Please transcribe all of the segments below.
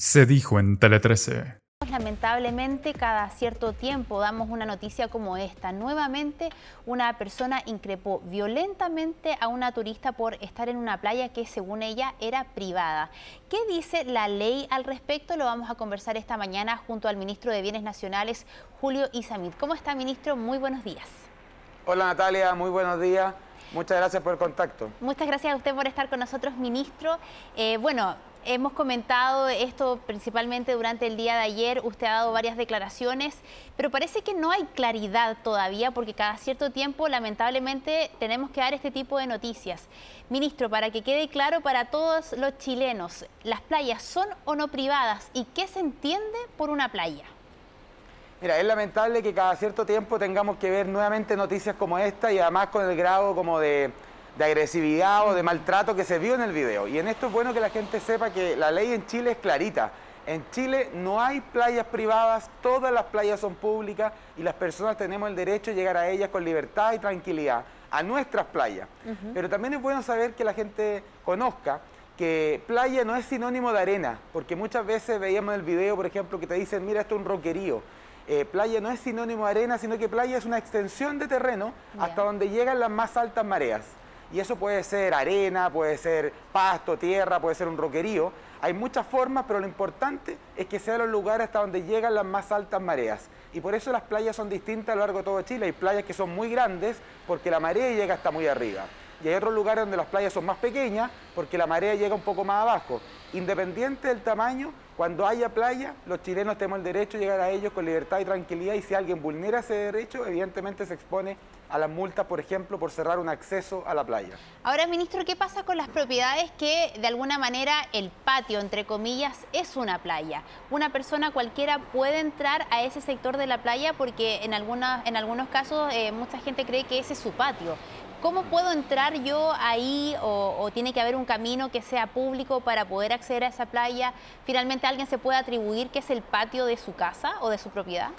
se dijo en Tele 13. Lamentablemente cada cierto tiempo damos una noticia como esta. Nuevamente una persona increpó violentamente a una turista por estar en una playa que según ella era privada. ¿Qué dice la ley al respecto? Lo vamos a conversar esta mañana junto al ministro de Bienes Nacionales, Julio Isamit. ¿Cómo está ministro? Muy buenos días. Hola Natalia, muy buenos días. Muchas gracias por el contacto. Muchas gracias a usted por estar con nosotros, ministro. Eh, bueno, Hemos comentado esto principalmente durante el día de ayer, usted ha dado varias declaraciones, pero parece que no hay claridad todavía porque cada cierto tiempo lamentablemente tenemos que dar este tipo de noticias. Ministro, para que quede claro para todos los chilenos, ¿las playas son o no privadas y qué se entiende por una playa? Mira, es lamentable que cada cierto tiempo tengamos que ver nuevamente noticias como esta y además con el grado como de de agresividad o de maltrato que se vio en el video. Y en esto es bueno que la gente sepa que la ley en Chile es clarita. En Chile no hay playas privadas, todas las playas son públicas y las personas tenemos el derecho de llegar a ellas con libertad y tranquilidad, a nuestras playas. Pero también es bueno saber que la gente conozca que playa no es sinónimo de arena, porque muchas veces veíamos en el video, por ejemplo, que te dicen, mira, esto es un roquerío. Eh, playa no es sinónimo de arena, sino que playa es una extensión de terreno hasta donde llegan las más altas mareas y eso puede ser arena, puede ser pasto, tierra, puede ser un roquerío. Hay muchas formas, pero lo importante es que sean los lugares hasta donde llegan las más altas mareas. Y por eso las playas son distintas a lo largo de todo Chile. Hay playas que son muy grandes porque la marea llega hasta muy arriba. Y hay otros lugares donde las playas son más pequeñas porque la marea llega un poco más abajo. Independiente del tamaño, cuando haya playa, los chilenos tenemos el derecho a llegar a ellos con libertad y tranquilidad y si alguien vulnera ese derecho, evidentemente se expone a las multas, por ejemplo, por cerrar un acceso a la playa. Ahora, ministro, ¿qué pasa con las propiedades que de alguna manera el patio, entre comillas, es una playa? Una persona cualquiera puede entrar a ese sector de la playa porque en, en algunos casos eh, mucha gente cree que ese es su patio. ¿Cómo puedo entrar yo ahí o, tiene que haber un camino que sea público para poder acceder a esa playa? ¿Finalmente alguien se puede atribuir que es el patio de su casa o de su propiedad?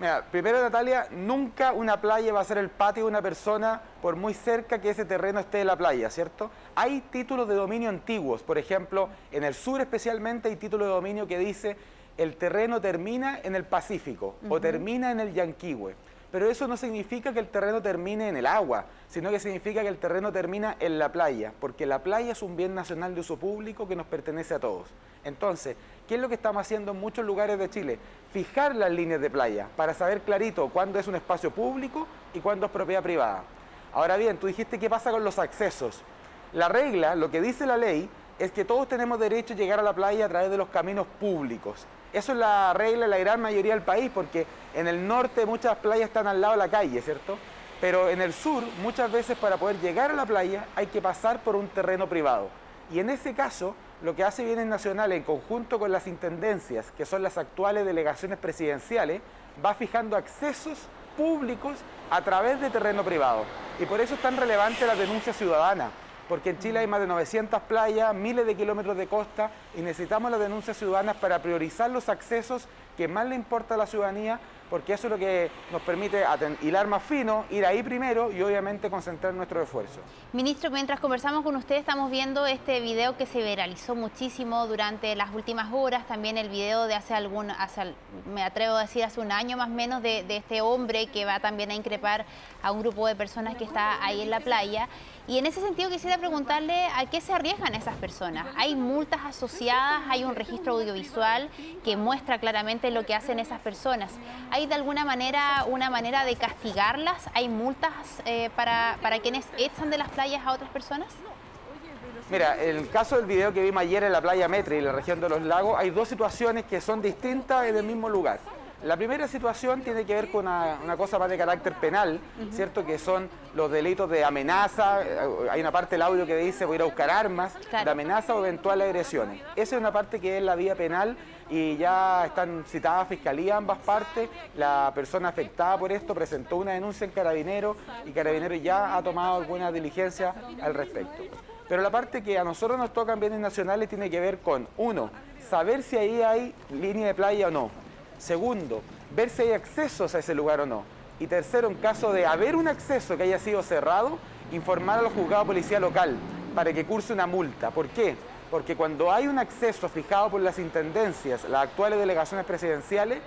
Mira, primero Natalia, nunca una playa va a ser el patio de una persona por muy cerca que ese terreno esté de la playa, ¿cierto? Hay títulos de dominio antiguos, por ejemplo, en el sur especialmente hay títulos de dominio que dice el terreno termina en el Pacífico o termina en el Yanquihue pero eso no significa que el terreno termine en el agua, sino que significa que el terreno termina en la playa, porque la playa es un bien nacional de uso público que nos pertenece a todos. Entonces, ¿qué es lo que estamos haciendo en muchos lugares de Chile? Fijar las líneas de playa para saber clarito cuándo es un espacio público y cuándo es propiedad privada. Ahora bien, tú dijiste qué pasa con los accesos. La regla, lo que dice la ley, es que todos tenemos derecho a llegar a la playa a través de los caminos públicos. Eso es la regla de la gran mayoría del país, porque en el norte muchas playas están al lado de la calle, ¿cierto? Pero en el sur, muchas veces para poder llegar a la playa hay que pasar por un terreno privado. Y en ese caso, lo que hace Bienes Nacional en conjunto con las intendencias, que son las actuales delegaciones presidenciales, va fijando accesos públicos a través de terreno privado. Y por eso es tan relevante la denuncia ciudadana, porque en Chile hay más de 900 playas, miles de kilómetros de costa y necesitamos las denuncias ciudadanas para priorizar los accesos que más le importa a la ciudadanía porque eso es lo que nos permite hilar más fino, ir ahí primero y obviamente concentrar nuestro esfuerzo. Ministro, mientras conversamos con usted estamos viendo este video que se viralizó muchísimo durante las últimas horas, también el video de hace algún, hace, me atrevo a decir hace un año más o menos, de, de este hombre que va también a increpar a un grupo de personas que está ahí en la playa. Y en ese sentido quisiera preguntarle a qué se arriesgan esas personas. ¿Hay multas asociadas? ¿Hay un registro audiovisual que muestra claramente lo que hacen esas personas? ¿Hay de alguna manera una manera de castigarlas? ¿Hay multas eh, para, para quienes echan de las playas a otras personas? Mira, en el caso del video que vimos ayer en la playa Metri, en la región de los lagos, hay dos situaciones que son distintas en el mismo lugar. La primera situación tiene que ver con una, cosa más de carácter penal, ¿cierto? Que son los delitos de amenaza, hay una parte del audio que dice voy a ir a buscar armas, de amenaza o eventuales agresiones. Esa es una parte que es la vía penal y ya están citadas a fiscalía ambas partes. La persona afectada por esto presentó una denuncia en Carabinero y Carabinero ya ha tomado alguna diligencia al respecto. Pero la parte que a nosotros nos toca en bienes nacionales tiene que ver con, uno, saber si ahí hay línea de playa o no Segundo, ver si hay accesos a ese lugar o no. Y tercero, en caso de haber un acceso que haya sido cerrado, informar a los juzgados de policía local para que curse una multa. ¿Por qué? Porque cuando hay un acceso fijado por las intendencias, las actuales delegaciones presidenciales,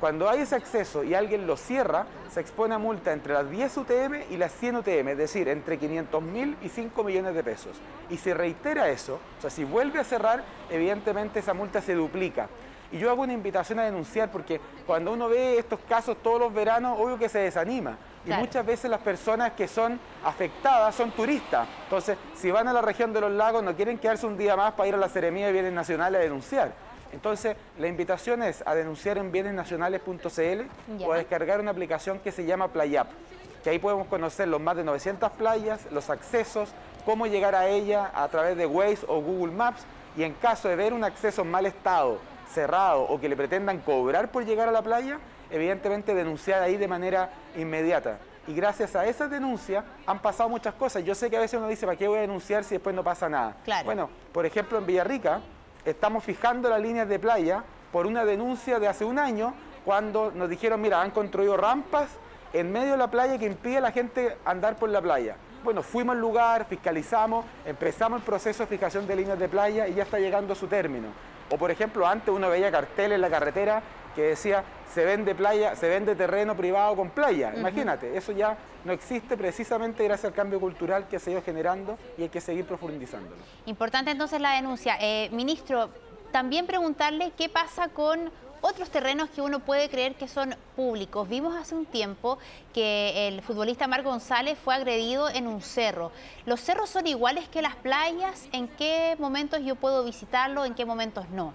cuando hay ese acceso y alguien lo cierra, se expone a multa entre las 10 UTM y las 100 UTM, es decir, entre 500 mil y 5 millones de pesos. Y si reitera eso, o sea, si vuelve a cerrar, evidentemente esa multa se duplica. Y yo hago una invitación a denunciar porque cuando uno ve estos casos todos los veranos, obvio que se desanima. Y muchas veces las personas que son afectadas son turistas. Entonces, si van a la región de los lagos, no quieren quedarse un día más para ir a la Seremía de Bienes Nacionales a denunciar. Entonces, la invitación es a denunciar en bienesnacionales.cl o a descargar una aplicación que se llama PlayApp, que ahí podemos conocer los más de 900 playas, los accesos, cómo llegar a ella a través de Waze o Google Maps y en caso de ver un acceso en mal estado, cerrado o que le pretendan cobrar por llegar a la playa, evidentemente denunciar ahí de manera inmediata. Y gracias a esa denuncia han pasado muchas cosas. Yo sé que a veces uno dice, ¿para qué voy a denunciar si después no pasa nada? Bueno, por ejemplo, en Villarrica estamos fijando las líneas de playa por una denuncia de hace un año cuando nos dijeron, mira, han construido rampas en medio de la playa que impide a la gente andar por la playa. Bueno, fuimos al lugar, fiscalizamos, empezamos el proceso de fijación de líneas de playa y ya está llegando a su término. O por ejemplo, antes uno veía carteles en la carretera que decía se vende playa, se vende terreno privado con playa. Imagínate, eso ya no existe precisamente gracias al cambio cultural que se ha ido generando y hay que seguir profundizándolo. Importante entonces la denuncia. Eh, ministro, también preguntarle qué pasa con otros terrenos que uno puede creer que son públicos. Vimos hace un tiempo que el futbolista Mar González fue agredido en un cerro. ¿Los cerros son iguales que las playas? ¿En qué momentos yo puedo visitarlo? ¿En qué momentos no?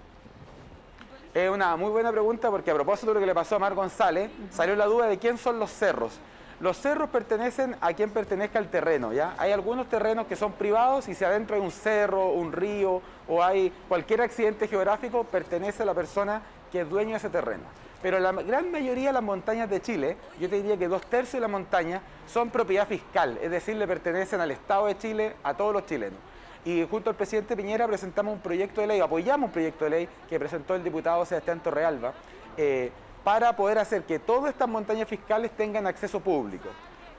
Es una muy buena pregunta porque a propósito de lo que le pasó a Mar González, salió la duda de quién son los cerros. Los cerros pertenecen a quien pertenezca al terreno, ¿ya? Hay algunos terrenos que son privados y si adentro hay un cerro, un río o hay cualquier accidente geográfico, pertenece a la persona que es dueño de ese terreno. Pero la gran mayoría de las montañas de Chile, yo te diría que dos tercios de las montañas son propiedad fiscal, es decir, le pertenecen al Estado de Chile, a todos los chilenos y junto al presidente Piñera presentamos un proyecto de ley, apoyamos un proyecto de ley que presentó el diputado Sebastián Torrealba, eh, para poder hacer que todas estas montañas fiscales tengan acceso público.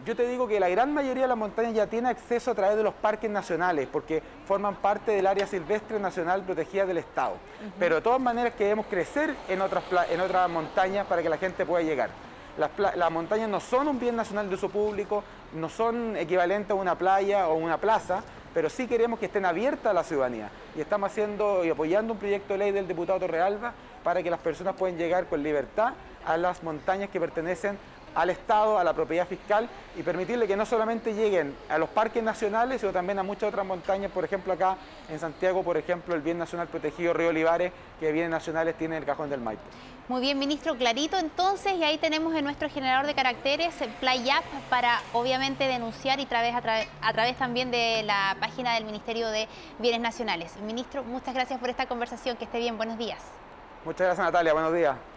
Yo te digo que la gran mayoría de las montañas ya tiene acceso a través de los parques nacionales, porque forman parte del área silvestre nacional protegida del Estado. Pero de todas maneras queremos crecer en otras, en otras montañas para que la gente pueda llegar. Las, las, montañas no son un bien nacional de uso público, no son equivalentes a una playa o una plaza, pero sí queremos que estén abiertas a la ciudadanía. Y estamos haciendo y apoyando un proyecto de ley del diputado Torrealba para que las personas puedan llegar con libertad a las montañas que pertenecen al Estado, a la propiedad fiscal y permitirle que no solamente lleguen a los parques nacionales, sino también a muchas otras montañas, por ejemplo acá en Santiago, por ejemplo, el bien nacional protegido Río Olivares, que bienes nacionales tiene el cajón del Maipo. Muy bien, ministro, clarito entonces, y ahí tenemos en nuestro generador de caracteres PlayApp para obviamente denunciar y a, a través también de la página del Ministerio de Bienes Nacionales. Ministro, muchas gracias por esta conversación, que esté bien, buenos días. Muchas gracias Natalia, buenos días.